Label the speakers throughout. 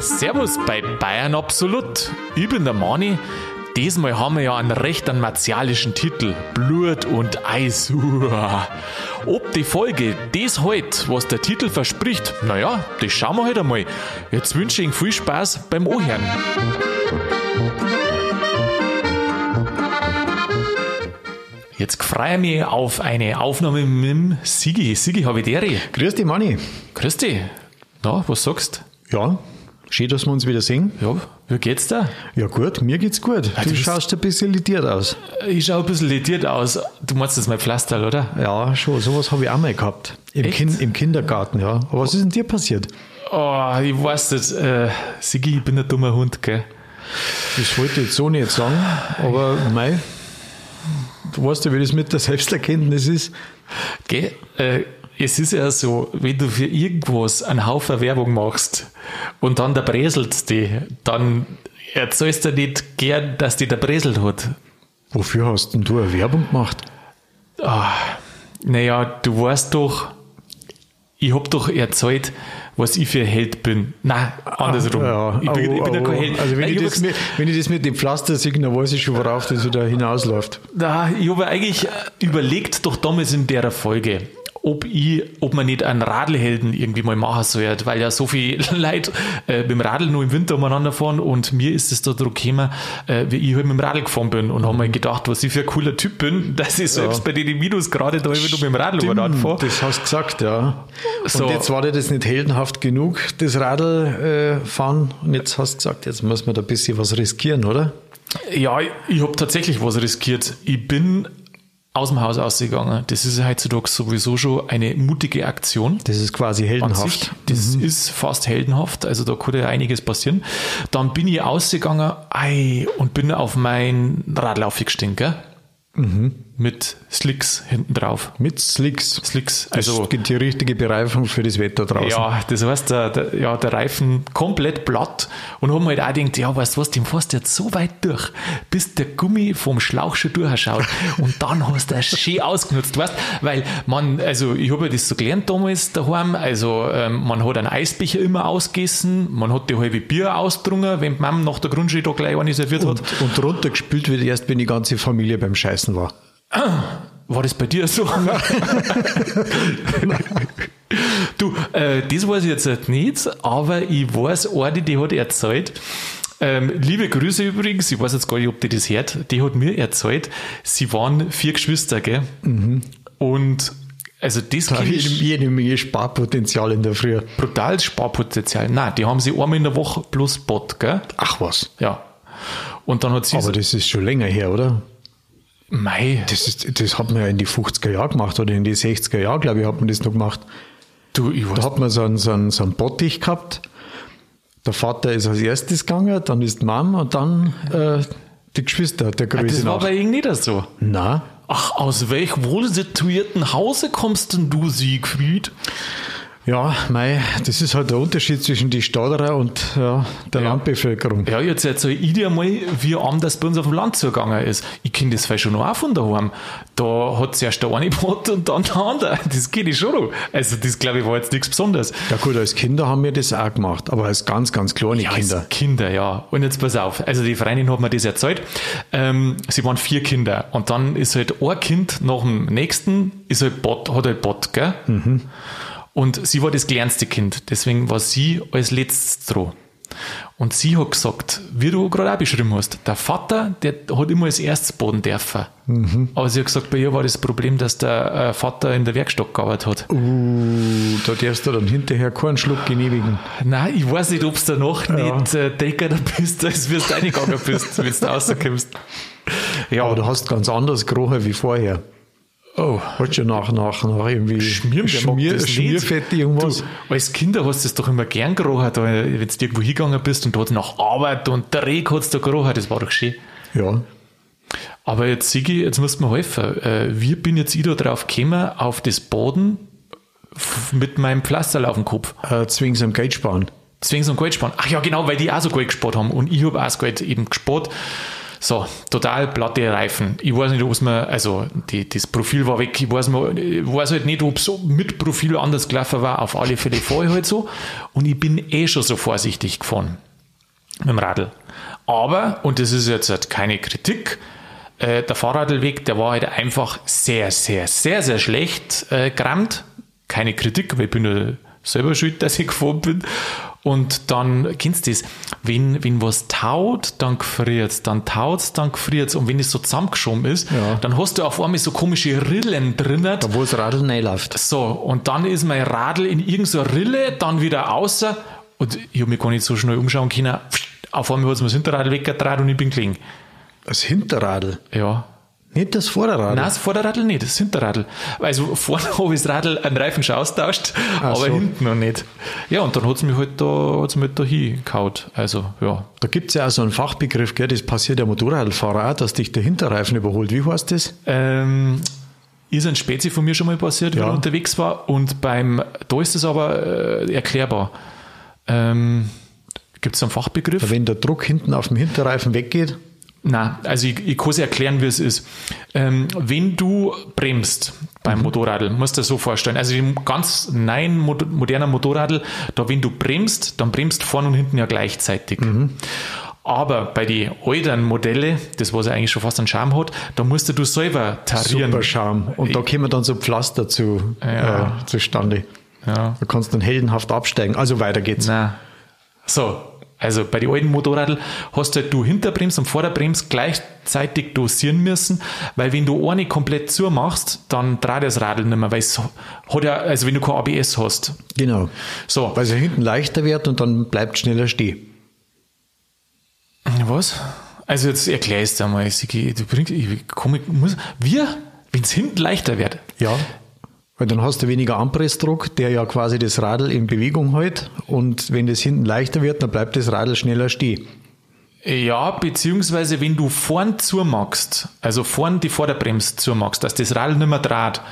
Speaker 1: Servus bei Bayern Absolut. Ich bin der Mani. Diesmal haben wir ja einen recht einen martialischen Titel. Blut und Eis. Ob die Folge das heute, was der Titel verspricht, naja, das schauen wir heute einmal. Jetzt wünsche ich Ihnen viel Spaß beim Ohren. Jetzt freue ich mich auf eine Aufnahme mit dem Sigi. Sigi, habe ich dir.
Speaker 2: Grüß dich, Manni.
Speaker 1: Grüß dich. Na, was sagst
Speaker 2: Ja, schön, dass wir uns wieder sehen.
Speaker 1: Ja, wie geht's dir?
Speaker 2: Ja gut, mir geht's gut.
Speaker 1: du
Speaker 2: du
Speaker 1: bist-
Speaker 2: schaust ein bisschen lediert aus.
Speaker 1: Ich schaue ein bisschen lediert aus. Du meinst das mein Pflaster, oder?
Speaker 2: Ja, schon, sowas habe ich auch mal gehabt. Im, kind, Im Kindergarten, ja. Aber was ist denn dir passiert?
Speaker 1: Oh, ich weiß das. Äh, Sigi, ich bin ein dummer Hund, gell?
Speaker 2: Das wollte ich jetzt so nicht sagen, aber mei, du weißt ja, wie das mit der Selbsterkenntnis ist.
Speaker 1: Gell? Äh, es ist ja so, wenn du für irgendwas einen Haufen Werbung machst und dann der Breselt die, dann erzählst du nicht gern, dass die der Breselt hat.
Speaker 2: Wofür hast denn du eine Werbung gemacht?
Speaker 1: Naja, du weißt doch, ich hab doch erzählt, was ich für ein Held bin. Nein, andersrum.
Speaker 2: Ja,
Speaker 1: ich bin, ich bin ja
Speaker 2: au,
Speaker 1: kein. Held.
Speaker 2: Also wenn
Speaker 1: Nein,
Speaker 2: ich, das mit, wenn ich das mit dem Pflaster sehe, dann weiß ich schon, worauf das wieder hinausläuft.
Speaker 1: Na, ich habe eigentlich äh, überlegt, doch damals in der Folge, ob ich, ob man nicht einen Radlhelden irgendwie mal machen soll, weil ja so viel Leute äh, mit dem Radl nur im Winter umeinander fahren und mir ist es da drauf gekommen, äh, wie ich halt mit dem Radl gefahren bin und habe mir gedacht, was ich für ein cooler Typ bin, dass ich selbst bei den Minusgrade da immer nur mit dem Radl umeinander fahre.
Speaker 2: das hast du gesagt, ja.
Speaker 1: So.
Speaker 2: Und jetzt war dir das nicht heldenhaft genug, das Radl äh, fahren. Und jetzt hast du gesagt, jetzt muss man da ein bisschen was riskieren, oder?
Speaker 1: Ja, ich, ich habe tatsächlich was riskiert. Ich bin aus dem Haus ausgegangen. Das ist heutzutage sowieso schon eine mutige Aktion.
Speaker 2: Das ist quasi heldenhaft.
Speaker 1: Das ist fast heldenhaft, also da konnte ja einiges passieren. Dann bin ich ausgegangen ei, und bin auf mein Radl aufgestiegen, gell? Mit Slicks hinten drauf.
Speaker 2: Mit Slicks.
Speaker 1: Slicks,
Speaker 2: Also das gibt die richtige Bereifung für das Wetter draußen.
Speaker 1: ja, das heißt, der, der, ja, der Reifen komplett platt und haben halt auch gedacht, ja, weißt du was, den fährst du jetzt so weit durch, bis der Gummi vom Schlauch schon durchschaut und dann hast du das schön ausgenutzt, weißt weil man, also ich habe ja das so gelernt damals daheim, also ähm, man hat einen Eisbecher immer ausgegessen, man hat die halbe Bier ausdrungen, wenn die Mama nach der Grundschule da gleich eine serviert hat.
Speaker 2: Und, und runtergespült wird erst, wenn die ganze Familie beim Scheißen war.
Speaker 1: War das bei dir so? du, äh, das weiß ich jetzt halt nicht, aber ich weiß, eine, die hat erzählt, ähm, liebe Grüße übrigens, ich weiß jetzt gar nicht, ob die das hört, die hat mir erzählt, sie waren vier Geschwister, gell? Und also das
Speaker 2: Da
Speaker 1: kenn
Speaker 2: jede,
Speaker 1: ich
Speaker 2: jede Menge Sparpotenzial in der Früh.
Speaker 1: brutales Sparpotenzial. Nein, die haben sie einmal in der Woche plus Bot, gell?
Speaker 2: Ach was.
Speaker 1: Ja. Und dann hat sie
Speaker 2: Aber das ist schon länger her, oder?
Speaker 1: Mei,
Speaker 2: Das, ist, das hat man ja in die 50er Jahre gemacht oder in die 60er Jahre, glaube ich, hat man das noch gemacht.
Speaker 1: du, ich
Speaker 2: Da
Speaker 1: weiß,
Speaker 2: hat man so einen, so einen, so einen Bottich gehabt. Der Vater ist als erstes gegangen, dann ist die Mom und dann äh, die Geschwister der Größe
Speaker 1: das war
Speaker 2: nach.
Speaker 1: bei ihnen nicht so.
Speaker 2: Na,
Speaker 1: Ach, aus welch wohlsituierten Hause kommst denn du, Siegfried?
Speaker 2: Ja, mei, das ist halt der Unterschied zwischen die Stadterer und ja, der Landbevölkerung.
Speaker 1: Ja, jetzt erzähl ich dir mal, wie anders bei uns auf dem Land zugegangen ist. Ich kenne das vielleicht schon noch auch von daheim. Da hat zuerst der eine Bot und dann der andere. Das kenne ich schon noch. Also, das glaube ich war jetzt nichts Besonderes.
Speaker 2: Ja gut, als Kinder haben wir das auch gemacht, aber als ganz, ganz kleine
Speaker 1: Ja,
Speaker 2: Kinder.
Speaker 1: als Kinder, ja. Und jetzt pass auf. Also, die Freundin hat mir das erzählt. Ähm, sie waren vier Kinder. Und dann ist halt ein Kind nach dem nächsten, ist halt Bot, hat halt Bot, gell? Und sie war das kleinste Kind. Deswegen war sie als letztes dran. Und sie hat gesagt, wie du gerade auch beschrieben hast, der Vater, der hat immer als erstes Boden dürfen. Aber sie hat gesagt, bei ihr war das Problem, dass der äh, Vater in der Werkstatt gearbeitet hat.
Speaker 2: Uh, da darfst du dann hinterher keinen Schluck genehmigen.
Speaker 1: Nein, ich weiß nicht, ob du danach
Speaker 2: Ja.
Speaker 1: nicht äh, Decker bist, als wirst du reingegangen bist, wenn du rauskommst. Ja,
Speaker 2: Aber du hast ganz anders gerochen wie vorher.
Speaker 1: Oh,
Speaker 2: Hast du nach, nach, nach irgendwie
Speaker 1: Schmier,
Speaker 2: Schmier? Schmierfett irgendwas?
Speaker 1: Du, als Kinder hast du das doch immer gern gerochen, wenn du irgendwo hingegangen bist und hat nach Arbeit und der Reg hat es da gerochen, das war doch schön.
Speaker 2: Ja.
Speaker 1: Aber jetzt, Sigi, jetzt musst du mir helfen. Äh, wie bin jetzt ich da drauf gekommen, auf das Boden mit meinem Pflasterl auf dem Kopf?
Speaker 2: Äh, zwingst am Geld sparen.
Speaker 1: So ein Geld sparen. Ach ja, genau, weil die auch so Geld gespart haben und ich habe auch das Geld eben gespart. So, total platte Reifen. Ich weiß nicht, ob es mir, also die, das Profil war weg, ich weiß, mal, ich weiß halt nicht, ob es mit Profil anders gelaufen war. Auf alle Fälle fahre ich halt so. Und ich bin eh schon so vorsichtig gefahren mit dem Radl. Aber, und das ist jetzt halt keine Kritik, äh, der Fahrradweg, der war halt einfach sehr, sehr, sehr, sehr schlecht äh, gerammt. Keine Kritik, weil ich bin ja selber schuld, dass ich gefahren bin. Und dann, kennst du das, wenn, wenn was taut, dann gefriert dann taut dann gefriert Und wenn es so zusammengeschoben ist,
Speaker 2: Ja.
Speaker 1: dann hast du auf einmal so komische Rillen drinnen.
Speaker 2: Da wo das Radl reinläuft.
Speaker 1: So, und dann ist mein Radl in irgendeiner Rille, dann wieder außer. Und ich habe mich gar nicht so schnell umschauen können. Auf einmal hat es mir das Hinterradl weggedreht und ich bin gelegen.
Speaker 2: Das Hinterradl,
Speaker 1: Ja.
Speaker 2: Nicht das Vorderradl.
Speaker 1: Nein, das Vorderradl nicht, das Hinterradl. Also vorne habe ich das Radl einen Reifen schon austauscht, aber
Speaker 2: so.
Speaker 1: hinten noch nicht. Ja, und dann hat es mich halt da, hat's mich halt da hingehaut. Also, ja.
Speaker 2: Da gibt es ja auch so einen Fachbegriff, gell? das passiert der Motorradfahrer auch, dass dich der Hinterreifen überholt. Wie heißt das?
Speaker 1: Ähm, ist ein Spezi von mir schon mal passiert,
Speaker 2: Ja.
Speaker 1: wenn ich unterwegs war. Und beim, da ist es aber äh, erklärbar. Ähm, Gibt es einen Fachbegriff?
Speaker 2: Wenn der Druck hinten auf dem Hinterreifen weggeht,
Speaker 1: Na, also ich, ich kann es erklären, wie es ist. Ähm, wenn du bremst beim Motorradl, musst du dir so vorstellen. Also im ganz neuen, mo- modernen Motorradl, da wenn du bremst, dann bremst vorne und hinten ja gleichzeitig. Aber bei den alten Modelle, das was ja eigentlich schon fast einen Charme hat, da musst du selber tarieren.
Speaker 2: super Charme. Und da kommen dann so Pflaster zu,
Speaker 1: Ja.
Speaker 2: äh, zustande.
Speaker 1: Ja.
Speaker 2: Da kannst du dann heldenhaft absteigen. Also weiter geht's.
Speaker 1: Na. So, also bei den alten Motorradl hast halt du Hinterbremse und Vorderbremse gleichzeitig dosieren müssen, weil wenn du eine komplett zumachst, dann dreht das Radl nicht mehr, weil es hat ja, also wenn du kein ABS hast.
Speaker 2: Genau.
Speaker 1: So,
Speaker 2: Weil es ja hinten leichter wird und dann bleibt schneller stehen.
Speaker 1: was? Also jetzt erklär es dir mal, Sigi, du bringst, ich komm, ich muss, wir, wenn es hinten leichter wird.
Speaker 2: Ja. Weil dann hast du weniger Anpressdruck, der ja quasi das Radl in Bewegung hält. Und wenn das hinten leichter wird, dann bleibt das Radl schneller stehen.
Speaker 1: Ja, beziehungsweise wenn du vorn zumachst, also vorn die Vorderbremse zumachst, dass das Radl nicht mehr dreht,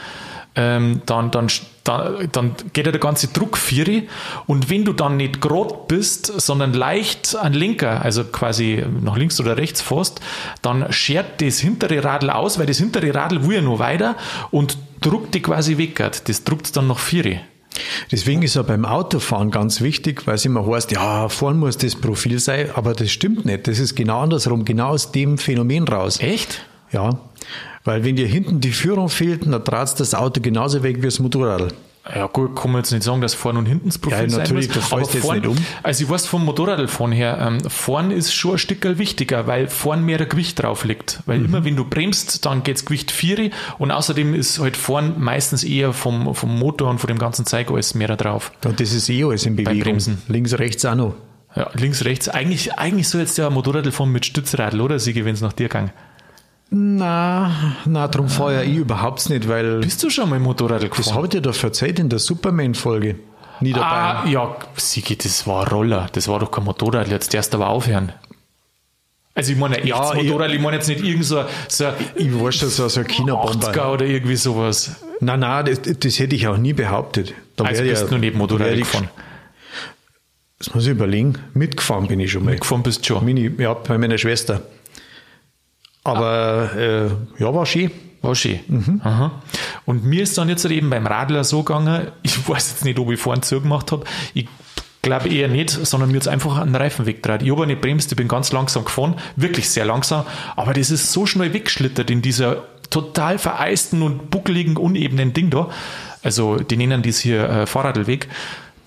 Speaker 1: ähm, dann, dann, dann, dann geht ja der ganze Druck vieri und wenn du dann nicht gerade bist, sondern leicht an linker, also quasi nach links oder rechts fährst, dann schert das hintere Radl aus, weil das hintere Radl will ja noch weiter und druckt die quasi weg. Das druckt dann nach vieri.
Speaker 2: Deswegen ist ja beim Autofahren ganz wichtig, weil es immer heißt, ja, vorn muss das Profil sein, aber das stimmt nicht. Das ist genau andersrum, genau aus dem Phänomen raus.
Speaker 1: Echt?
Speaker 2: Ja, weil wenn dir hinten die Führung fehlt, dann trat das Auto genauso weg wie das Motorrad.
Speaker 1: Ja gut, kann man jetzt nicht sagen, dass vorn und hinten das Profil
Speaker 2: Ja,
Speaker 1: sein
Speaker 2: natürlich,
Speaker 1: muss.
Speaker 2: das jetzt
Speaker 1: vorn,
Speaker 2: nicht um.
Speaker 1: Also ich weiß vom Motorradfahren her, ähm, vorn ist schon ein Stück wichtiger, weil vorn mehr Gewicht drauf liegt. Weil
Speaker 2: Mhm.
Speaker 1: immer wenn du bremst, dann geht's Gewicht vieri und außerdem ist halt vorn meistens eher vom, vom Motor und von dem ganzen Zeug alles mehr drauf.
Speaker 2: Und das ist eh alles in Bewegung.
Speaker 1: Bremsen.
Speaker 2: Links, rechts auch noch.
Speaker 1: Ja, links, rechts. Eigentlich, eigentlich soll jetzt ja ein Motorradl fahren mit Stützradl, oder Sigi, wenn es nach dir ging.
Speaker 2: Na, na, darum fahre ich überhaupt nicht, weil
Speaker 1: Bist du schon mal Motorradl
Speaker 2: das
Speaker 1: gefahren?
Speaker 2: habe ich dir doch erzählt in der Superman-Folge. Niederbayern.
Speaker 1: Ah, ja, Sigi, das war ein Roller. Das war doch kein Motorrad. Jetzt darfst du aber aufhören. Also ich meine
Speaker 2: Ja, ich-
Speaker 1: Motorrad, ich meine jetzt nicht irgend so, so
Speaker 2: Ich weiß schon, so, so ein
Speaker 1: 80er
Speaker 2: China-Bomber.
Speaker 1: oder irgendwie sowas.
Speaker 2: Nein, nein, das, das hätte ich auch nie behauptet. Da
Speaker 1: Also bist
Speaker 2: ja-
Speaker 1: du nicht Motorrad
Speaker 2: ich-
Speaker 1: gefahren.
Speaker 2: Das muss ich überlegen. Mitgefahren bin ich schon mal.
Speaker 1: Gefahren bist du schon.
Speaker 2: Mini, ja, bei meiner Schwester. Aber äh, ja, war schön.
Speaker 1: War schön.
Speaker 2: Mhm.
Speaker 1: Und mir ist dann jetzt eben beim Radler so gegangen, ich weiß jetzt nicht, ob ich vorhin zugemacht habe, ich glaube eher nicht, sondern mir jetzt einfach einen Reifen weggetragen. Ich habe nicht bremst, ich bin ganz langsam gefahren, wirklich sehr langsam, aber das ist so schnell weggeschlittert in dieser total vereisten und buckeligen, unebenen Ding da. Also, die nennen das hier äh, Fahrradlweg.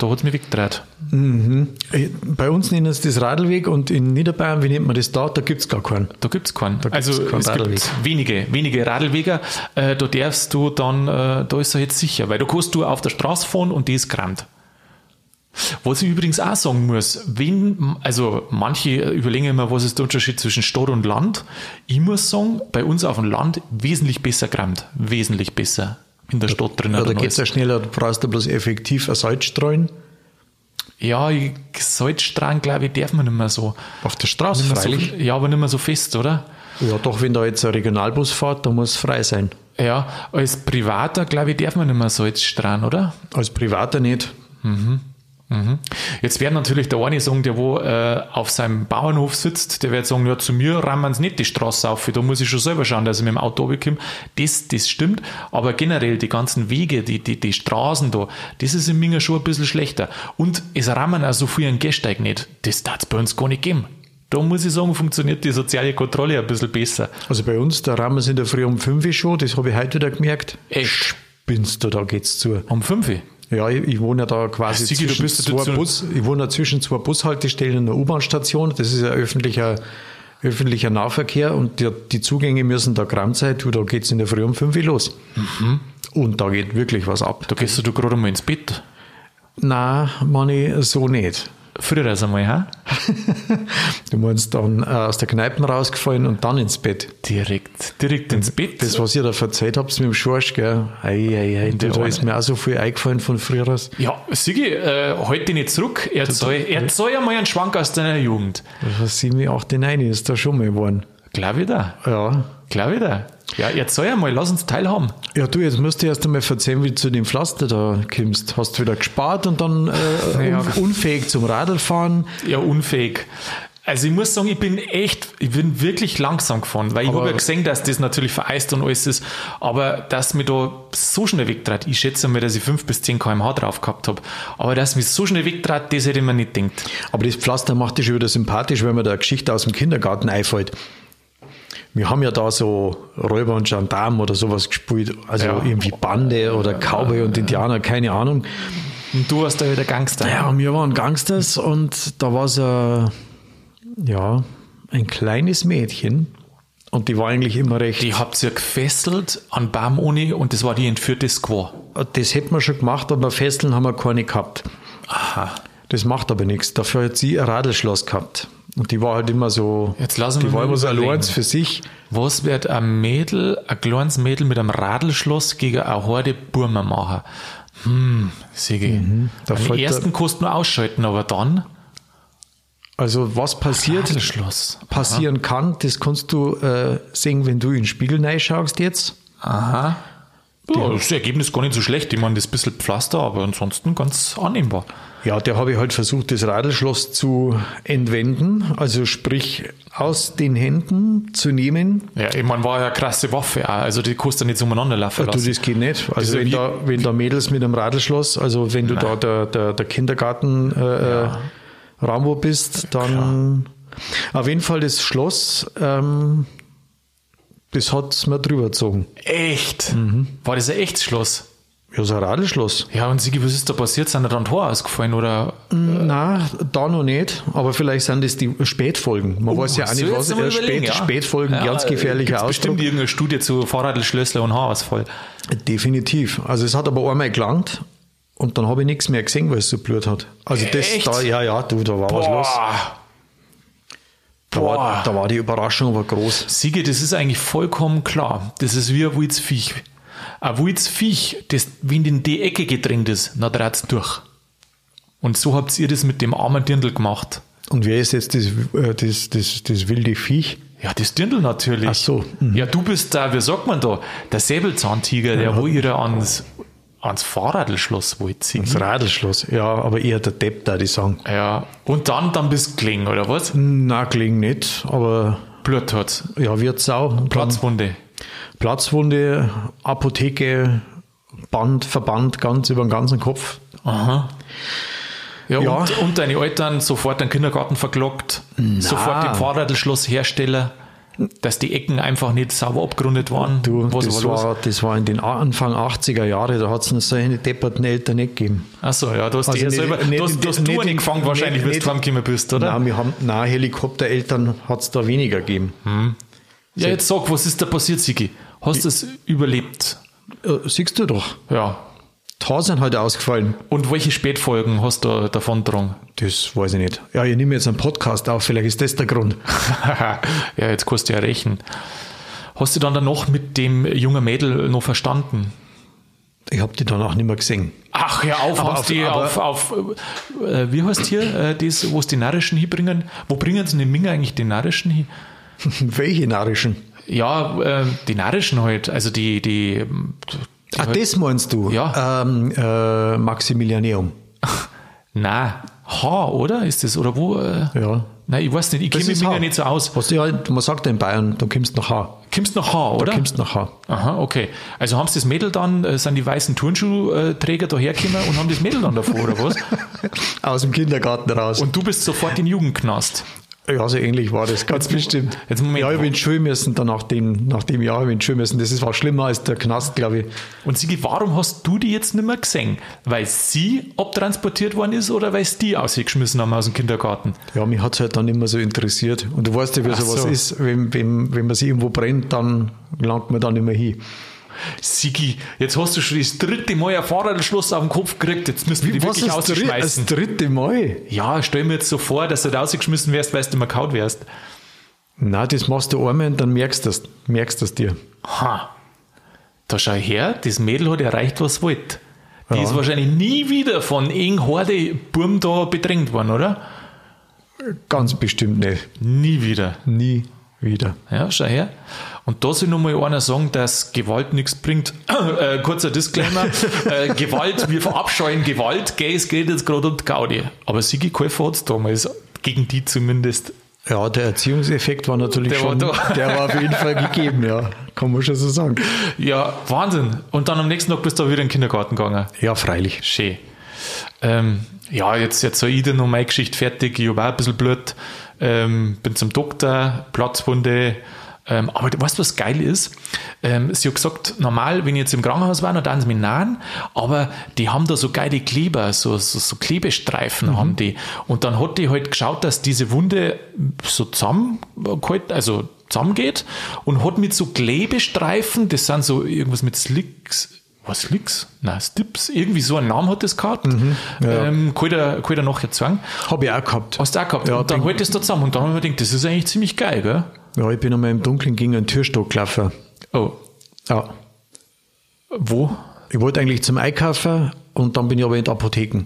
Speaker 1: Da hat es mich weggedreht.
Speaker 2: Äh, Bei uns nennen sie das Radlweg und in Niederbayern, wie nennt man das da? Da gibt es gar keinen.
Speaker 1: Da gibt es keinen. also
Speaker 2: keinen
Speaker 1: es
Speaker 2: Radlweg.
Speaker 1: gibt wenige, wenige Radlweger. Äh, da darfst du dann, äh, da ist er jetzt sicher, weil da kannst du auf der Straße fahren und die ist gerammt. Was ich übrigens auch sagen muss, wenn, also manche überlegen immer, was ist der Unterschied zwischen Stadt und Land. Ich muss sagen, bei uns auf dem Land wesentlich besser gerammt. Wesentlich besser in der Stadt drin.
Speaker 2: Ja, da geht es ja schneller, du brauchst ja bloß effektiv ein Salz streuen.
Speaker 1: ja, ich- Salzstrahlen, glaube ich, darf man nicht mehr so.
Speaker 2: Auf der Straße freilich.
Speaker 1: so ja, aber nicht mehr so fest, oder?
Speaker 2: Ja, doch, wenn da jetzt ein Regionalbus fährt, da muss es frei sein.
Speaker 1: Ja, als Privater, glaube ich, darf man nicht mehr Salz oder?
Speaker 2: Als Privater nicht.
Speaker 1: Jetzt wird natürlich der eine sagen, der wo äh, auf seinem Bauernhof sitzt, der wird sagen, ja, zu mir rammen sie nicht die Straße auf, da muss ich schon selber schauen, dass ich mit dem Auto runterkomme. Das, das stimmt, aber generell die ganzen Wege, die, die, die Straßen da, das ist in Minga schon ein bisschen schlechter. Und es rammen auch so viel ein Gehsteig nicht. Das darf es bei uns gar nicht geben. Da muss ich sagen, funktioniert die soziale Kontrolle ein bisschen besser.
Speaker 2: Also bei uns, da rammen sie in der Früh um 5 Uhr schon, das habe ich heute wieder gemerkt.
Speaker 1: Echt?
Speaker 2: Spinnst du, da geht's zu.
Speaker 1: Um 5 Uhr?
Speaker 2: Ja, ich, ich wohne ja da quasi
Speaker 1: Sigi, du
Speaker 2: zwischen
Speaker 1: bist
Speaker 2: zwei Bus, ich wohne ja zwischen zwei Bushaltestellen und einer U-Bahn-Station. Das ist ja öffentlicher, öffentlicher Nahverkehr und die, die Zugänge müssen da kram sein. Du, da geht's in der Früh um 5 Uhr los.
Speaker 1: Mhm.
Speaker 2: Und da geht wirklich was ab.
Speaker 1: Da gehst du gerade mal ins Bett.
Speaker 2: Na, Manni, so nicht.
Speaker 1: Früher als einmal, ha?
Speaker 2: Du meinst dann äh, aus der Kneipen rausgefallen und dann ins Bett.
Speaker 1: Direkt, direkt ins Bett.
Speaker 2: Das, was ihr da verzeiht habt mit dem Schorsch, gell? Ei, ei, ei, du, da ist mir auch so viel eingefallen von früher. aus.
Speaker 1: Ja, Sigi, äh, heute nicht zurück. Erzähl, erzähl einmal einen Schwank aus deiner Jugend.
Speaker 2: Was 7, 8, 9 ist da schon mal geworden.
Speaker 1: Klar wieder.
Speaker 2: Ja.
Speaker 1: Klar wieder. Ja, erzähl einmal, lass uns teilhaben.
Speaker 2: Ja, du, jetzt musst du erst einmal erzählen, wie du zu dem Pflaster da kommst. Hast wieder gespart und dann äh,
Speaker 1: Ja.
Speaker 2: un unfähig zum Radlfahren.
Speaker 1: Ja, unfähig. Also ich muss sagen, ich bin echt, ich bin wirklich langsam gefahren, weil ich habe ja gesehen, dass das natürlich vereist und alles ist, aber dass mir da so schnell wegtrat, ich schätze mal, dass ich 5 bis 10 km/h drauf gehabt habe, aber dass mich so schnell wegtrat, das hätte ich mir nicht gedacht.
Speaker 2: Aber das Pflaster macht dich schon wieder sympathisch, wenn mir da eine Geschichte aus dem Kindergarten einfällt. Wir haben ja da so Räuber und Gendarm oder sowas gespielt, also
Speaker 1: Ja.
Speaker 2: irgendwie Bande oder Cowboy und Indianer, keine Ahnung.
Speaker 1: Und du warst da wieder Gangster.
Speaker 2: Ja, wir waren Gangsters und da war so, ja, ein kleines Mädchen und die war eigentlich immer recht.
Speaker 1: Die habt ihr gefesselt an Baum ohne und das war die entführte Squaw.
Speaker 2: Das hätten wir schon gemacht, aber Fesseln haben wir keine gehabt.
Speaker 1: Aha.
Speaker 2: Das macht aber nichts. Dafür hat sie ein Radlschloss gehabt. Und die war halt immer so,
Speaker 1: Jetzt lassen wir
Speaker 2: die war
Speaker 1: mal
Speaker 2: immer so
Speaker 1: überlegen.
Speaker 2: allein für sich.
Speaker 1: Was wird ein Mädel, ein kleines Mädel mit einem Radlschloss gegen eine Horde Burma machen? Hm, Sigi.
Speaker 2: da
Speaker 1: Den ersten kannst nur ausschalten, aber dann
Speaker 2: Also was passiert, passieren kann, das kannst du äh, sehen, wenn du in den Spiegel reinschaust jetzt.
Speaker 1: Aha. Ja, das Ergebnis gar nicht so schlecht. Ich meine, das ist ein bisschen Pflaster, aber ansonsten ganz annehmbar.
Speaker 2: Ja, der habe ich halt versucht, das Radlschloss zu entwenden, also sprich aus den Händen zu nehmen.
Speaker 1: Ja, ich meine, war ja eine krasse Waffe auch. Also die kannst du nicht umeinander laufen
Speaker 2: Du,
Speaker 1: lassen.
Speaker 2: das geht nicht. Also
Speaker 1: ja
Speaker 2: wenn da, wenn da Mädels mit einem Radlschloss, also wenn du da der, der, der Kindergarten äh, äh, Rambo bist, dann auf jeden Fall das Schloss, ähm, das hat's mir drüber gezogen.
Speaker 1: Echt? War das ein echtes Schloss?
Speaker 2: Ja, so ein Radlschloss.
Speaker 1: Ja, und Sigi, was ist da passiert? Sind da dann Tor ausgefallen oder?
Speaker 2: Na, da noch nicht, aber vielleicht sind das die Spätfolgen. Man weiß ja auch
Speaker 1: Oh,
Speaker 2: nicht, was äh, Spät,
Speaker 1: ja.
Speaker 2: Spätfolgen,
Speaker 1: Ja,
Speaker 2: ganz gefährlicher Ausdruck.
Speaker 1: bestimmt irgendeine Studie zu Fahrradlschlössler und Haarausfall.
Speaker 2: Definitiv. Also es hat aber einmal gelangt und dann habe ich nichts mehr gesehen, weil es so Blut hat. Also das
Speaker 1: Echt?
Speaker 2: da, ja, ja, du, da war was los. Da war,
Speaker 1: Boah.
Speaker 2: da war die Überraschung aber groß.
Speaker 1: Siege, das ist eigentlich vollkommen klar. Das ist wie ein wildes Viech. Ein wildes Viech, das wenn in die Ecke gedrängt ist, dann dreht's durch. Und so habt ihr das mit dem armen Dirndl gemacht.
Speaker 2: Und wer ist jetzt das, äh, das, das, das wilde Viech?
Speaker 1: Ja, das Dirndl natürlich.
Speaker 2: Ach so, mhm.
Speaker 1: Ja, du bist da, wie sagt man da, der Säbelzahntiger, der wo ihr ans, ans Fahrradlschloss wollt ziehen.
Speaker 2: Das Radlschloss. Ja, aber eher der Depp da, die sagen.
Speaker 1: Ja, und dann, dann bist du gelegen, oder was?
Speaker 2: Na, klingt nicht, aber
Speaker 1: Blut hat.
Speaker 2: ja, wird Sau. Dann
Speaker 1: Platzwunde.
Speaker 2: Platzwunde, Apotheke, Band, Verband ganz über den ganzen Kopf.
Speaker 1: Aha. Ja,
Speaker 2: Ja.
Speaker 1: Und, und deine Eltern sofort den Kindergarten verklagt, sofort den Fahrradlschlosshersteller, dass die Ecken einfach nicht sauber abgerundet waren.
Speaker 2: Du,
Speaker 1: Was
Speaker 2: das,
Speaker 1: war
Speaker 2: das war in den Anfang 80er Jahre, da hat es noch solche depperten Eltern nicht gegeben.
Speaker 1: Achso, ja, du hast
Speaker 2: Also nicht-
Speaker 1: selber,
Speaker 2: nicht-
Speaker 1: du hast, du hast
Speaker 2: nicht-
Speaker 1: du angefangen wahrscheinlich,
Speaker 2: nicht-
Speaker 1: wenn du heimgekommen bist, oder?
Speaker 2: Nein, wir haben, nein, Helikoptereltern hat es da weniger gegeben.
Speaker 1: ja, jetzt sag, was ist da passiert, Sigi? Hast du es überlebt?
Speaker 2: Äh, siehst du doch,
Speaker 1: Ja.
Speaker 2: Da sind halt ausgefallen.
Speaker 1: Und welche Spätfolgen hast du davon getragen?
Speaker 2: Das weiß ich nicht. Ja, ich nehme jetzt einen Podcast auf, vielleicht ist das der Grund.
Speaker 1: ja, jetzt kannst du ja rechnen. Hast du dann danach mit dem jungen Mädel noch verstanden?
Speaker 2: Ich habe die danach nicht mehr gesehen.
Speaker 1: Ach, ja, auf,
Speaker 2: Aber
Speaker 1: auf,
Speaker 2: auf-
Speaker 1: die, auf, auf äh, wie heißt hier, äh, das, wo es die Narischen hinbringen? Wo bringen sie in den Minger eigentlich die Narischen hin?
Speaker 2: Welche narischen?
Speaker 1: Ja, äh, die Narischen halt, also die, die,
Speaker 2: Ah, das meinst du?
Speaker 1: Ja.
Speaker 2: Ähm, äh, Maximilianeum.
Speaker 1: Na, H, oder? Ist das, oder wo? äh,
Speaker 2: Ja.
Speaker 1: Nein, ich weiß nicht, ich kenne mich ja nicht so aus.
Speaker 2: Was halt, man sagt ja in Bayern, da kommst du nach H.
Speaker 1: Kommst nach H, oder?
Speaker 2: kommst du nach H.
Speaker 1: Aha, okay. Also haben sie das Mädel dann, äh, sind die weißen Turnschuhträger da hergekommen und haben das Mädel dann davor, oder was?
Speaker 2: Aus dem Kindergarten raus.
Speaker 1: Und du bist sofort in Jugendknast.
Speaker 2: Ja, so ähnlich war das, ganz bestimmt.
Speaker 1: jetzt Moment.
Speaker 2: ja, ich bin Schule müssen, dann nach dem, nach dem Jahr ich in die Schule müssen. Das ist, war schlimmer als der Knast, glaube ich.
Speaker 1: Und Sigi, warum hast du die jetzt nicht mehr gesehen? Weil sie abtransportiert worden ist oder weil sie die ausgeschmissen haben aus dem Kindergarten?
Speaker 2: Ja, mich hat es halt dann immer so interessiert. Und du weißt ja, wie
Speaker 1: Ach
Speaker 2: sowas
Speaker 1: so.
Speaker 2: ist. Wenn, wenn, wenn man sich irgendwo brennt, dann langt man da nicht mehr hin.
Speaker 1: Sigi, jetzt hast du schon das dritte Mal ein Fahrradschloss auf den Kopf gekriegt, jetzt müssen wir die wirklich
Speaker 2: ist dri-
Speaker 1: ausschmeißen.
Speaker 2: das dritte Mal?
Speaker 1: Ja, stell mir jetzt so vor, dass du da rausgeschmissen wärst, weil du mal kaut wärst.
Speaker 2: Na, das machst du einmal und dann merkst du das, merkst das dir.
Speaker 1: Ha, da schau her, das Mädel hat erreicht, was wollte. Die
Speaker 2: Ja.
Speaker 1: ist wahrscheinlich nie wieder von eng Horde Burm da bedrängt worden, oder?
Speaker 2: Ganz bestimmt nicht.
Speaker 1: Nie wieder.
Speaker 2: Nie wieder.
Speaker 1: Ja, schau her. Und da soll noch mal einer sagen, dass Gewalt nichts bringt. äh, kurzer Disclaimer. äh, Gewalt, wir verabscheuen Gewalt. Gell, es geht jetzt gerade um die Gaudi. Aber Sigi Käufer hat damals, gegen die zumindest.
Speaker 2: Ja, der Erziehungseffekt war natürlich
Speaker 1: Der
Speaker 2: schon,
Speaker 1: war
Speaker 2: der war auf jeden Fall gegeben, ja. Kann man schon so sagen.
Speaker 1: Ja, Wahnsinn. Und dann am nächsten Tag bist du auch wieder in den Kindergarten gegangen.
Speaker 2: Ja, freilich.
Speaker 1: Schön. Ähm, ja, jetzt, jetzt habe ich dann noch meine Geschichte fertig. Ich habe auch ein bisschen Blut. Ähm, bin zum Doktor, Platzwunde. Ähm, aber weißt du, was geil ist? Ähm, sie hat gesagt, normal, wenn ich jetzt im Krankenhaus war, dann sie mich nahen, aber die haben da so geile Kleber, so, so, so Klebestreifen haben die. Und dann hat die halt geschaut, dass diese Wunde so zusammengehalten, also zusammengeht und hat mit so Klebestreifen, das sind so irgendwas mit Slicks, was Slicks? Nein, Stips, irgendwie so einen Namen hat das gehabt.
Speaker 2: ja.
Speaker 1: ähm, kann ich nachher zeigen.
Speaker 2: Habe ich auch gehabt.
Speaker 1: Hast du auch gehabt.
Speaker 2: Ja,
Speaker 1: und dann halt das da zusammen. Und dann habe ich mir gedacht, das ist eigentlich ziemlich geil, gell?
Speaker 2: Ja, ich bin einmal im Dunkeln gegen einen Türstock gelaufen.
Speaker 1: Oh,
Speaker 2: Ja.
Speaker 1: wo?
Speaker 2: Ich wollte eigentlich zum Einkaufen und dann bin ich aber in die Apotheken.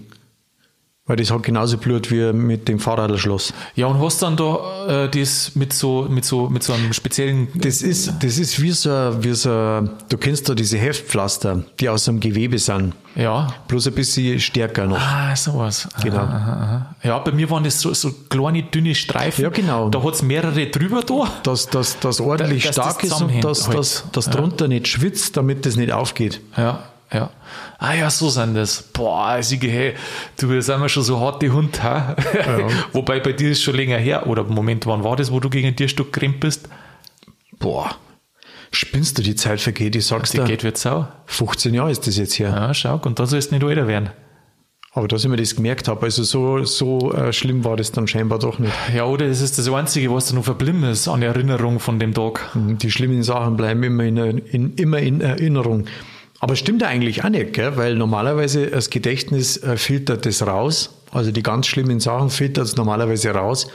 Speaker 2: Weil das hat genauso Blut wie mit dem Fahrradschloss.
Speaker 1: Ja, und hast dann da äh, das mit so, mit so, mit so einem speziellen.
Speaker 2: Das ist, das ist wie so, wie so, du kennst da diese Heftpflaster, die aus einem Gewebe sind.
Speaker 1: Ja.
Speaker 2: Bloß ein bisschen stärker noch.
Speaker 1: Ah, sowas.
Speaker 2: Genau.
Speaker 1: Aha, aha. Ja, bei mir waren das so, so kleine, dünne Streifen.
Speaker 2: Ja, genau.
Speaker 1: Da hat es mehrere drüber da.
Speaker 2: Dass das dass ordentlich
Speaker 1: das
Speaker 2: stark ist und dass
Speaker 1: halt.
Speaker 2: das dass
Speaker 1: Ja.
Speaker 2: drunter nicht schwitzt, damit das nicht aufgeht.
Speaker 1: Ja, ja. Ah ja, so sind das. Boah, Sigi, hey, du bist einmal schon so hart die Hund, ha? Wobei bei dir ist schon länger her. Oder Moment, wann war das, wo du gegen ein Tierstück gerannt bist?
Speaker 2: Boah, spinnst du, die Zeit vergeht, ich sag's
Speaker 1: Die
Speaker 2: dir.
Speaker 1: geht wird sau.
Speaker 2: 15 Jahre ist das jetzt her.
Speaker 1: Ja, schau, und da sollst du nicht älter werden.
Speaker 2: Aber dass ich mir das gemerkt habe, also so, so äh, schlimm war das dann scheinbar doch nicht.
Speaker 1: Ja, oder das ist das Einzige, was da noch verblieben ist an Erinnerung von dem Tag.
Speaker 2: Die schlimmen Sachen bleiben immer in, in, immer in Erinnerung. Aber stimmt ja eigentlich auch nicht, gell? weil normalerweise das Gedächtnis äh, filtert das raus. Also die ganz schlimmen Sachen filtert es normalerweise raus.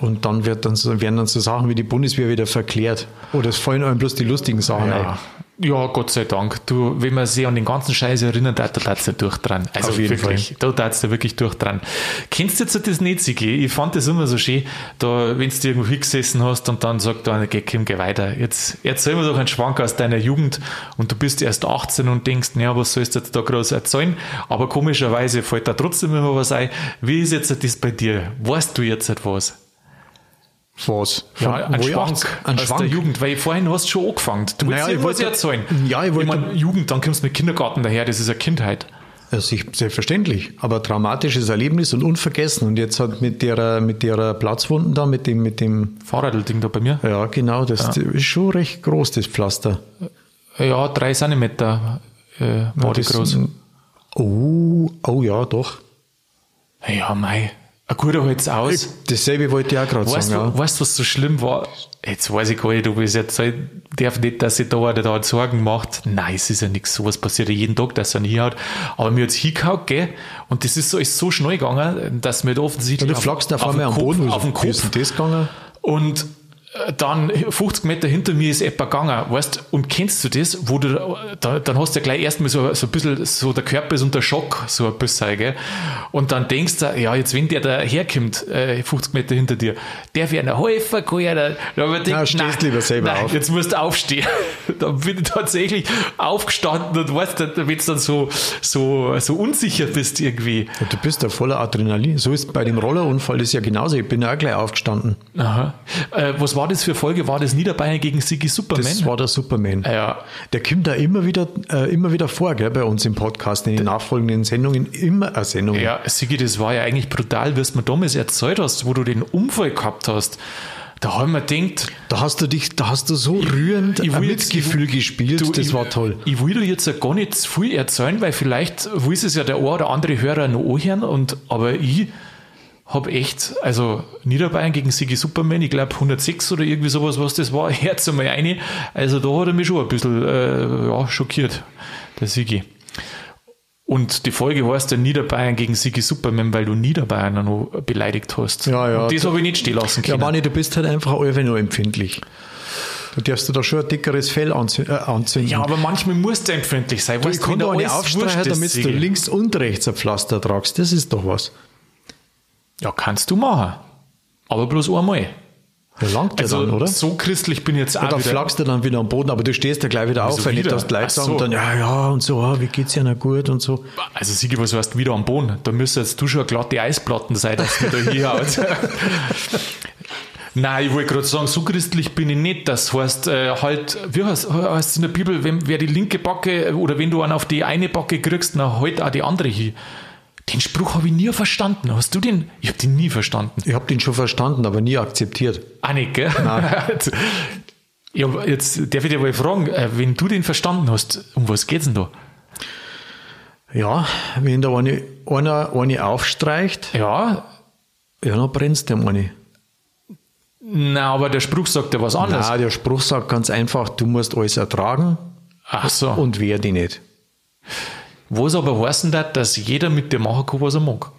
Speaker 2: Und dann, wird dann so, werden dann so Sachen wie die Bundeswehr wieder verklärt. Oder es fallen einem bloß die lustigen Sachen ein.
Speaker 1: Ja. Gott sei Dank. Du, wenn man sich an den ganzen Scheiß erinnert, da tat's ja durch dran. Also
Speaker 2: Auf jeden
Speaker 1: wirklich, da tat's ja wirklich durch dran. Kennst du jetzt das nicht, Sigi? Ich fand das immer so schön, da, wenn du irgendwo hingesessen hast und dann sagt einer, geh, komm, geh weiter. Jetzt erzähl mir doch einen Schwank aus deiner Jugend und du bist erst 18 und denkst, naja, was sollst du jetzt da groß erzählen? Aber komischerweise fällt da trotzdem immer was ein. Wie ist jetzt das bei dir? Weißt du jetzt etwas?
Speaker 2: Was?
Speaker 1: Ja, ein
Speaker 2: ich
Speaker 1: Schwank,
Speaker 2: ein Schwank.
Speaker 1: der Jugend, weil vorhin hast du schon angefangen. Du willst
Speaker 2: Naja, ich wollte-
Speaker 1: erzählen.
Speaker 2: Ja, ich wollte-
Speaker 1: meine, Jugend, dann kommst du mit Kindergarten daher, das ist ja Kindheit.
Speaker 2: Ja, selbstverständlich, aber traumatisches Erlebnis und unvergessen. Und jetzt hat mit der, mit der Platzwunden da, mit dem, mit dem,
Speaker 1: Fahrradding da bei mir.
Speaker 2: ja genau, das ist schon recht groß, das Pflaster.
Speaker 1: Ja, drei Zentimeter äh, war die
Speaker 2: Das-
Speaker 1: groß.
Speaker 2: Oh, oh ja, doch.
Speaker 1: Ja, mei. Ein guter halt's aus.
Speaker 2: Dasselbe wollte ich auch gerade
Speaker 1: Weißt
Speaker 2: sagen.
Speaker 1: du, weißt, was so schlimm war? Jetzt weiß ich gar nicht, ob ich es erzählt darf nicht, dass sich da einer da Sorgen macht. Nein, es ist ja nichts. Sowas passiert ja jeden Tag, dass er einen hinhaut. Aber mir hat's hingehauen, gell? Und das ist so, ist so schnell gegangen, dass mir da
Speaker 2: Ja.
Speaker 1: offensichtlich
Speaker 2: Du flachst auf einmal
Speaker 1: den
Speaker 2: am Boden,
Speaker 1: Kopf, auf den
Speaker 2: ist
Speaker 1: Kopf
Speaker 2: denn das gegangen?
Speaker 1: Und dann 50 Meter hinter mir ist etwa gegangen, weißt und kennst du das, wo du, da, dann hast du ja gleich erstmal so, so ein bisschen, so der Körper ist unter Schock, so ein bisschen, gell? Und dann denkst du, ja, jetzt wenn der da herkommt, äh, 50 Meter hinter dir, der wäre ein Häufer, kann ja, da, denk,
Speaker 2: Na, stehst
Speaker 1: nein,
Speaker 2: lieber selber
Speaker 1: nein,
Speaker 2: auf.
Speaker 1: Jetzt musst du aufstehen. dann bin ich tatsächlich aufgestanden und weißt wenn du dann so, so, so unsicher bist irgendwie.
Speaker 2: Ja, du bist da voller Adrenalin. So ist bei dem Rollerunfall das ja genauso. Ich bin ja auch gleich aufgestanden.
Speaker 1: Aha. Äh, was war das für Folge? War das Niederbayern gegen Sigi Superman?
Speaker 2: Das war der Superman.
Speaker 1: Ja.
Speaker 2: Der kommt da immer wieder, äh, immer wieder vor, gell, bei uns im Podcast, in den nachfolgenden Sendungen, immer äh, Sendungen.
Speaker 1: Ja, Sigi, das war ja eigentlich brutal, wie du mir damals erzählt hast, wo du den Unfall gehabt hast. Da haben wir gedacht,
Speaker 2: Da hast du dich, da hast du so rührend
Speaker 1: ich
Speaker 2: ein
Speaker 1: will jetzt-
Speaker 2: Mitgefühl
Speaker 1: ich-
Speaker 2: gespielt,
Speaker 1: du,
Speaker 2: das
Speaker 1: ich,
Speaker 2: war toll.
Speaker 1: Ich will dir jetzt ja gar nicht zu viel erzählen, weil vielleicht will es ja der ein oder andere Hörer noch anhören, und, aber ich habe echt, also Niederbayern gegen Sigi Superman, ich glaube 106 oder irgendwie sowas, was das war, Herz einmal eine. Also da hat er mich schon ein bisschen äh, ja, schockiert, der Sigi. Und die Folge heißt ja Niederbayern gegen Sigi Superman, weil du Niederbayern noch beleidigt hast.
Speaker 2: Ja, ja.
Speaker 1: Und das habe ich nicht stehen lassen
Speaker 2: Ja,
Speaker 1: können.
Speaker 2: Manni, du bist halt einfach allweil noch empfindlich. Du darfst du da schon ein dickeres Fell äh, anzünden.
Speaker 1: Ja, aber manchmal musst du empfindlich sein.
Speaker 2: du,
Speaker 1: weißt
Speaker 2: ich
Speaker 1: du,
Speaker 2: kann da eine aufstreichen, damit du links und rechts ein Pflaster tragst. Das ist doch was.
Speaker 1: Ja, kannst du machen. Aber bloß einmal.
Speaker 2: Ja, langt
Speaker 1: Also
Speaker 2: dann, oder?
Speaker 1: so christlich bin ich jetzt auch wieder.
Speaker 2: flagst du dann wieder am Boden, aber du stehst ja gleich wieder auf, wenn
Speaker 1: wieder?
Speaker 2: das gleich sagen
Speaker 1: so.
Speaker 2: und dann, ja, ja, und so, ah, wie geht's ja noch gut und so.
Speaker 1: Also Sigi, was heißt wieder am Boden? Da müsste jetzt du schon glatte Eisplatten sein, dass du da hier haut. Nein, ich wollte gerade sagen, so christlich bin ich nicht. Das heißt, äh, halt, wie heißt es in der Bibel, wenn, wer die linke Backe oder wenn du einen auf die eine Backe kriegst, dann halt auch die andere hier. Den Spruch habe ich nie verstanden. Hast du den? Ich habe den nie verstanden.
Speaker 2: Ich habe den schon verstanden, aber nie akzeptiert.
Speaker 1: Ah, nicht, gell? ja, jetzt darf ich dir mal fragen, äh, wenn du den verstanden hast, um was geht's denn da?
Speaker 2: Ja, wenn da eine, einer eine aufstreicht,
Speaker 1: Ja,
Speaker 2: ja, dann brennst du eine.
Speaker 1: na, aber der Spruch sagt ja was anderes.
Speaker 2: Nein, der Spruch sagt ganz einfach, du musst alles ertragen
Speaker 1: Ach so.
Speaker 2: und wehr dich nicht.
Speaker 1: Was aber heißen das, dass jeder mit dir machen kann, was er mag?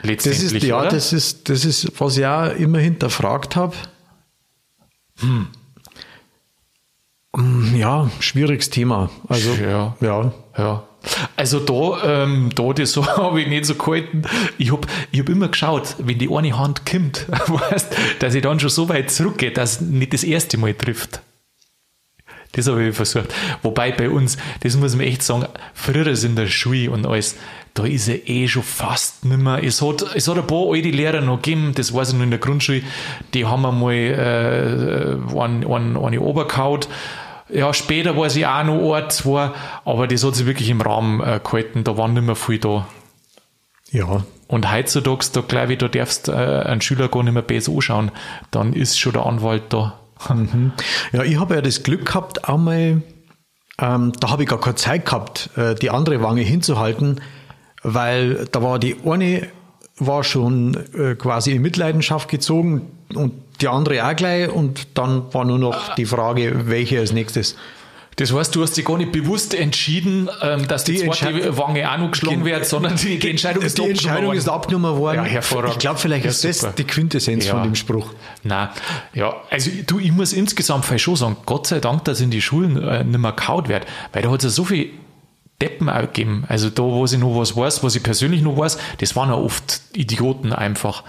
Speaker 2: Das
Speaker 1: Letztendlich,
Speaker 2: ist, ja,
Speaker 1: oder?
Speaker 2: das ist, das ist, was ich auch immer hinterfragt habe. Hm. Ja, schwieriges Thema. Also,
Speaker 1: Ja.
Speaker 2: ja.
Speaker 1: Ja. Also da, ähm, da das so habe ich nicht so gehalten. Ich habe ich hab immer geschaut, wenn die eine Hand kommt, weißt, dass ich dann schon so weit zurückgehe, dass es nicht das erste Mal trifft. Das habe ich versucht. Wobei bei uns, das muss man echt sagen, früher ist in der Schule und alles, da ist er eh schon fast nimmer. Es hat, es hat ein paar alte Lehrer noch gegeben, das weiß ich noch in der Grundschule, die haben einmal äh, einen, einen, eine Oberkaut. Ja, später weiß ich auch noch ein, zwei, aber das hat sich wirklich im Rahmen äh, gehalten, da waren nicht mehr viel da.
Speaker 2: Ja.
Speaker 1: Und heutzutage, da glaube ich, da darfst äh, einen Schüler gar nicht mehr besser anschauen, dann ist schon der Anwalt da.
Speaker 2: Ja, ich habe ja das Glück gehabt, einmal, ähm, da habe ich gar keine Zeit gehabt, äh, die andere Wange hinzuhalten, weil da war die eine war schon äh, quasi in Mitleidenschaft gezogen und die andere auch gleich und dann war nur noch die Frage, welche als nächstes.
Speaker 1: Das heißt, du hast dich gar nicht bewusst entschieden, ähm, dass die,
Speaker 2: Die
Speaker 1: zweite Wange auch noch geschlagen wird, sondern die, die Entscheidung ist
Speaker 2: die
Speaker 1: abgenommen
Speaker 2: Entscheidung
Speaker 1: worden.
Speaker 2: ist abgenommen worden.
Speaker 1: Ja, hervorragend.
Speaker 2: Ich glaube, vielleicht
Speaker 1: Ja,
Speaker 2: ist das die Quintessenz
Speaker 1: Ja.
Speaker 2: von dem Spruch.
Speaker 1: Nein, ja, also du, ich muss insgesamt schon sagen, Gott sei Dank, dass in die Schulen äh, nicht mehr kaut wird, weil da hat es ja so viel Deppen auch gegeben. Also da, wo ich noch was weiß, was ich persönlich noch weiß, das waren ja oft Idioten einfach.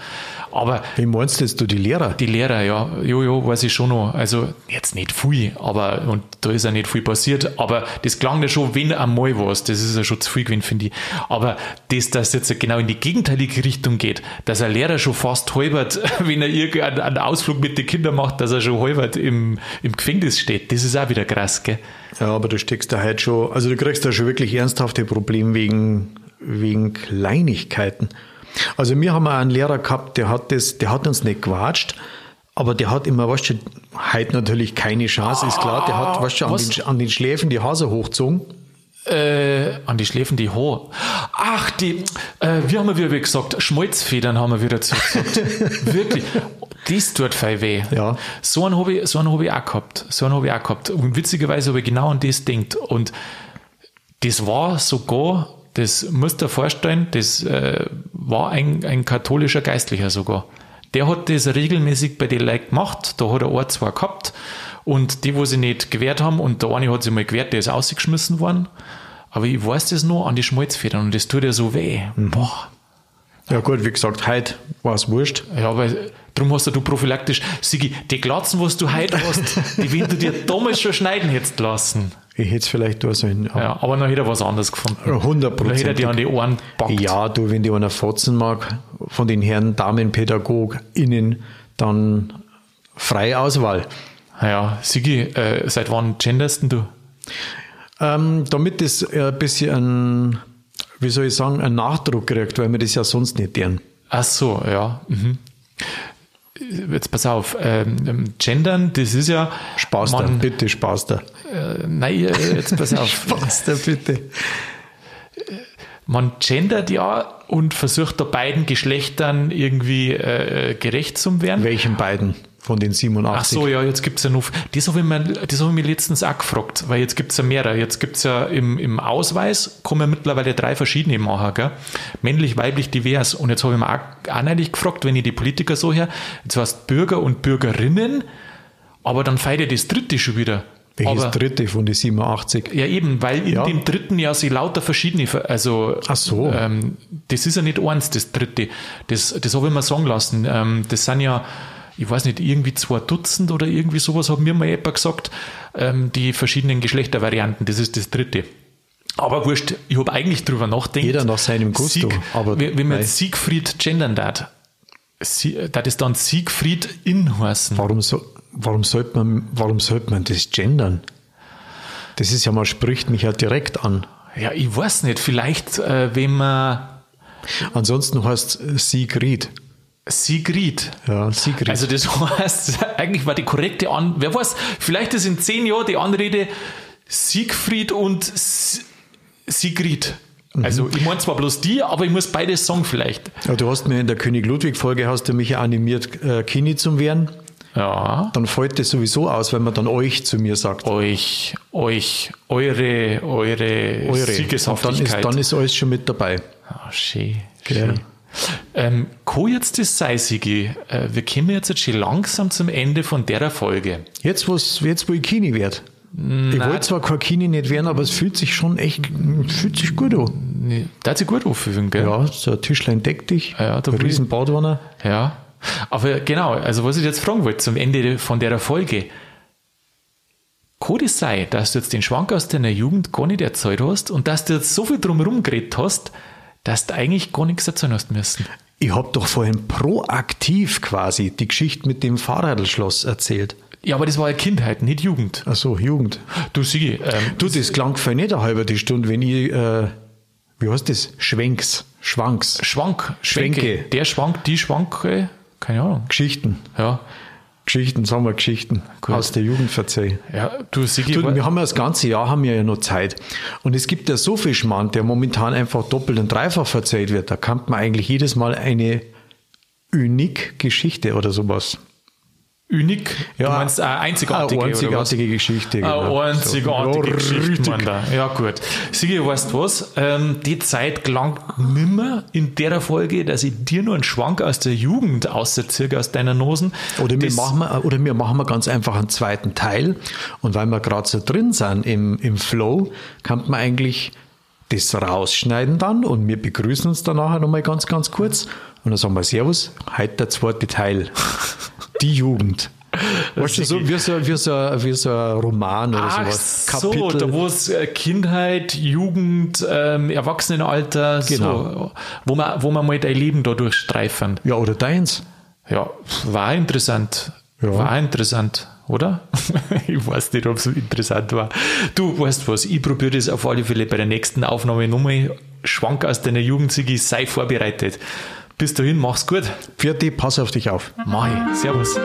Speaker 1: Aber
Speaker 2: Wie meinst du jetzt, du die Lehrer?
Speaker 1: die Lehrer, ja, jo, jo, weiß ich schon noch. Also jetzt nicht viel, aber und da ist ja nicht viel passiert, aber das klang ja schon, wenn einmal was, das ist ja schon zu viel gewesen, finde ich. Aber das, dass jetzt genau in die gegenteilige Richtung geht, dass ein Lehrer schon fast halbert, wenn er irgendeinen einen Ausflug mit den Kindern macht, dass er schon halbert im, im Gefängnis steht, das ist auch wieder krass, gell?
Speaker 2: Ja, aber du steckst da halt schon, also du kriegst da schon wirklich ernsthafte Probleme wegen, wegen Kleinigkeiten. Also wir haben auch einen Lehrer gehabt, der hat das, der hat uns nicht gewatscht, aber der hat immer, weißt du, heute natürlich keine Chance, ist klar, der hat, weißt du, an den, an den Schläfen die Hase hochgezogen.
Speaker 1: Äh, an die Schläfen die Haare. Ach, die, äh, wie haben wir wieder gesagt? Schmalzfedern haben wir wieder dazu gesagt. Wirklich. Das tut voll weh.
Speaker 2: Ja.
Speaker 1: So habe ich, so hab ich auch gehabt. So habe ich auch gehabt. Und witzigerweise habe ich genau an das denkt. Und das war sogar, das musst du dir vorstellen, das äh, war ein, ein katholischer Geistlicher sogar. Der hat das regelmäßig bei den Leuten gemacht. Da hat er ein, zwei gehabt. Und die, wo sie nicht gewehrt haben, und der eine hat sich mal gewehrt, der ist ausgeschmissen worden. Aber ich weiß das noch an die Schmalzfedern und das tut ja so weh.
Speaker 2: Mhm.
Speaker 1: Boah.
Speaker 2: Ja gut, wie gesagt, heute war es wurscht.
Speaker 1: Ja, weil darum hast du prophylaktisch, Sigi, die Glatzen, was du heute hast, die wenn du dir damals schon schneiden hättest lassen.
Speaker 2: Ich hätte es vielleicht da sollen.
Speaker 1: Ja, aber dann hätte er was anderes gefunden.
Speaker 2: 100
Speaker 1: Dann hätte er die an die Ohren packt.
Speaker 2: Ja, du, wenn die einer fotzen mag, von den Herren DamenpädagogInnen, dann freie Auswahl.
Speaker 1: Ja, Sigi, äh, seit wann genderst denn du?
Speaker 2: Ähm, damit das äh, ein bisschen, ein, wie soll ich sagen, einen Nachdruck kriegt, weil wir das ja sonst nicht deren.
Speaker 1: Ach so, ja. Mhm. Jetzt pass auf, ähm, gendern, das ist ja.
Speaker 2: Spaß da,
Speaker 1: man,
Speaker 2: bitte Spaß da.
Speaker 1: Äh, nein, äh, jetzt pass auf.
Speaker 2: Spaß da, bitte.
Speaker 1: man gendert ja und versucht da beiden Geschlechtern irgendwie äh, gerecht zu werden.
Speaker 2: Welchen beiden von den 87?
Speaker 1: Ach so, ja, jetzt gibt's ja noch, das habe ich, mir, das hab ich mir letztens auch gefragt, weil jetzt gibt's ja mehrere. Jetzt gibt's ja im, im Ausweis, kann man mittlerweile drei verschiedene machen, gell? männlich, weiblich, divers. Und jetzt habe ich mir auch, auch neulich gefragt, wenn ich die Politiker so her, jetzt heißt Bürger und Bürgerinnen, aber dann feiert ja das dritte schon wieder.
Speaker 2: Welches
Speaker 1: aber,
Speaker 2: dritte von den 87?
Speaker 1: Ja, eben, weil in
Speaker 2: Ja.
Speaker 1: dem dritten ja sie lauter verschiedene, ver- also
Speaker 2: Ach so.
Speaker 1: ähm, das ist ja nicht eins, das dritte. Das, das habe ich mir sagen lassen. Ähm, das sind ja, ich weiß nicht, irgendwie zwei Dutzend oder irgendwie sowas, hat mir mal jemand gesagt, ähm, die verschiedenen Geschlechtervarianten, das ist das dritte. Aber wurscht, ich habe eigentlich drüber nachgedacht.
Speaker 2: Jeder nach seinem Gusto,
Speaker 1: Sieg,
Speaker 2: aber
Speaker 1: wenn man jetzt Siegfried gendern darf, Sie, das ist dann Siegfried in heißen.
Speaker 2: Warum, so, warum, sollte man, warum sollte man das gendern? Das ist ja mal, spricht mich ja direkt an.
Speaker 1: Ja, ich weiß nicht, vielleicht, äh, wenn man
Speaker 2: Ansonsten heißt es Sigrid. Ja, Sigrid.
Speaker 1: Also das heißt, eigentlich war die korrekte An... Wer weiß, vielleicht ist in zehn Jahren die Anrede Siegfried und S Sigrid.
Speaker 2: Mhm.
Speaker 1: Also ich meine zwar bloß die, aber ich muss beides sagen vielleicht.
Speaker 2: ja, du hast mir in der König Ludwig-Folge hast du mich ja animiert, äh, Kini zu werden.
Speaker 1: Ja.
Speaker 2: Dann fällt das sowieso aus, wenn man dann euch zu mir sagt.
Speaker 1: Euch, euch, eure, eure,
Speaker 2: Eure. Und dann ist,
Speaker 1: Siegeshaftigkeit.
Speaker 2: dann ist alles schon mit dabei.
Speaker 1: Ah, schön.
Speaker 2: Gell.
Speaker 1: schön. Ähm, kann jetzt das sein, Sigi? Äh, wir kommen jetzt, jetzt schon langsam zum Ende von der Folge.
Speaker 2: Jetzt, wo's, jetzt wo ich Kini werde. Ich wollte zwar kein Kini nicht werden, aber es fühlt sich schon echt, fühlt sich gut an.
Speaker 1: Nee, Da hat sich gut anfühlen, gell?
Speaker 2: Ja, so ein Tischlein deck dich,
Speaker 1: Ja, da
Speaker 2: ein riesen Badwanne.
Speaker 1: Ja, aber genau, also was ich jetzt fragen wollte zum Ende von der Folge. Kann es sein, dass du jetzt den Schwank aus deiner Jugend gar nicht erzählt hast und dass du jetzt so viel drumherum geredet hast, dass du eigentlich gar nichts erzählen hast müssen?
Speaker 2: Ich habe doch vorhin proaktiv quasi die Geschichte mit dem Fahrradschloss erzählt.
Speaker 1: Ja, aber das war ja Kindheit, nicht Jugend.
Speaker 2: Ach so, Jugend.
Speaker 1: Du Sigi, ähm,
Speaker 2: Du, das klang für nicht eine halbe Stunde, wenn ich, äh, wie heißt das? Schwenks, Schwanks,
Speaker 1: Schwank, Schwenke.
Speaker 2: Schwenke.
Speaker 1: Der Schwank, die Schwanke, keine Ahnung.
Speaker 2: Geschichten.
Speaker 1: Ja,
Speaker 2: Geschichten, sagen wir Geschichten
Speaker 1: Gut.
Speaker 2: aus der Jugend verzeih.
Speaker 1: ja du Sigi,
Speaker 2: Du, wir haben ja das ganze Jahr haben wir ja noch Zeit. Und es gibt ja so viel Schmarrn, der momentan einfach doppelt und dreifach verzeiht wird. Da kann man eigentlich jedes Mal eine unique Geschichte oder sowas.
Speaker 1: Unik, du
Speaker 2: Ja,
Speaker 1: meinst eine einzigartige,
Speaker 2: Eine einzigartige Geschichte.
Speaker 1: Eine
Speaker 2: genau.
Speaker 1: einzigartige
Speaker 2: So,
Speaker 1: Geschichte, da. Ja, gut. Sigi, weißt du was? Ähm, die Zeit gelang nimmer in der Folge, dass ich dir nur einen Schwank aus der Jugend auserzirke aus deiner Nosen.
Speaker 2: Oder wir, machen, wir- oder wir machen wir ganz einfach einen zweiten Teil. Und weil wir gerade so drin sind im, im Flow, kann man eigentlich das rausschneiden dann und wir begrüßen uns dann nachher nochmal ganz, ganz kurz. Und dann sagen wir Servus, heute der zweite Teil. Die Jugend. Weißt du, so wie so, wie, so, wie so ein Roman oder
Speaker 1: Ach
Speaker 2: sowas.
Speaker 1: so, da wo es äh, Kindheit, Jugend, ähm, Erwachsenenalter,
Speaker 2: Genau.
Speaker 1: so, wo man, wo man mal dein Leben da durchstreifen.
Speaker 2: Ja, oder deins.
Speaker 1: Ja, war interessant.
Speaker 2: Ja.
Speaker 1: War interessant, oder? ich weiß nicht, ob es so interessant war. Du weißt was, ich probiere das auf alle Fälle bei der nächsten Aufnahme nochmal. Schwank aus deiner Jugend, Sigi, sei vorbereitet. Bis dahin, mach's gut.
Speaker 2: Vierte, pass auf dich auf.
Speaker 1: Mai, servus.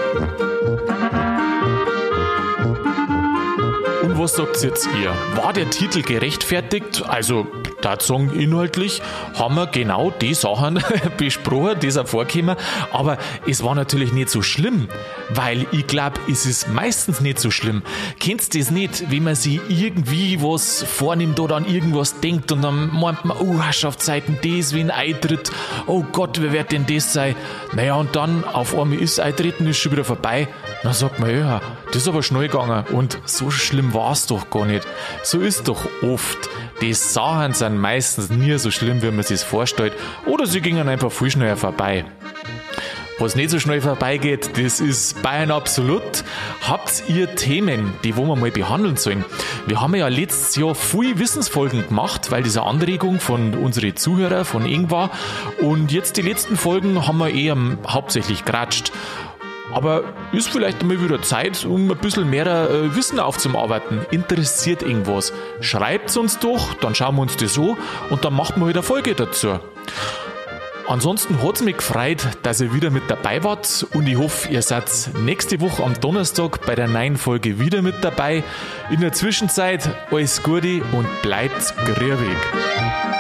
Speaker 1: Und was sagt jetzt ihr? War der Titel gerechtfertigt? Also, da sagen, inhaltlich haben wir genau die Sachen besprochen, die sind vorgekommen, aber es war natürlich nicht so schlimm, weil ich glaube, es ist meistens nicht so schlimm. Kennst du das nicht, wenn man sich irgendwie was vornimmt oder an irgendwas denkt und dann meint man, oh, Herrschaftszeiten, das wie ein Eintritt, oh Gott, wer wird denn das sein? Naja, und dann auf einmal ist Eintreten, ist schon wieder vorbei. Dann sagt man, ja, das ist aber schnell gegangen und so schlimm war es doch gar nicht. So ist doch oft. Die Sachen sind meistens nie so schlimm, wie man sich vorstellt, oder sie gingen einfach viel schneller vorbei. Was nicht so schnell vorbeigeht, das ist Bayern Absolut. Habt ihr Themen, die wo wir mal behandeln sollen? Wir haben ja letztes Jahr viel Wissensfolgen gemacht, weil diese Anregung von unseren Zuhörern von Ing war. Und jetzt die letzten Folgen haben wir eher hauptsächlich geratscht. Aber ist vielleicht mal wieder Zeit, um ein bisschen mehr äh, Wissen aufzuarbeiten. Interessiert irgendwas? Schreibt uns doch, dann schauen wir uns das an und dann machen wir wieder Folge dazu. Ansonsten hat es mich gefreut, dass ihr wieder mit dabei wart und ich hoffe, ihr seid nächste Woche am Donnerstag bei der neuen Folge wieder mit dabei. In der Zwischenzeit alles Gute und bleibt grübig.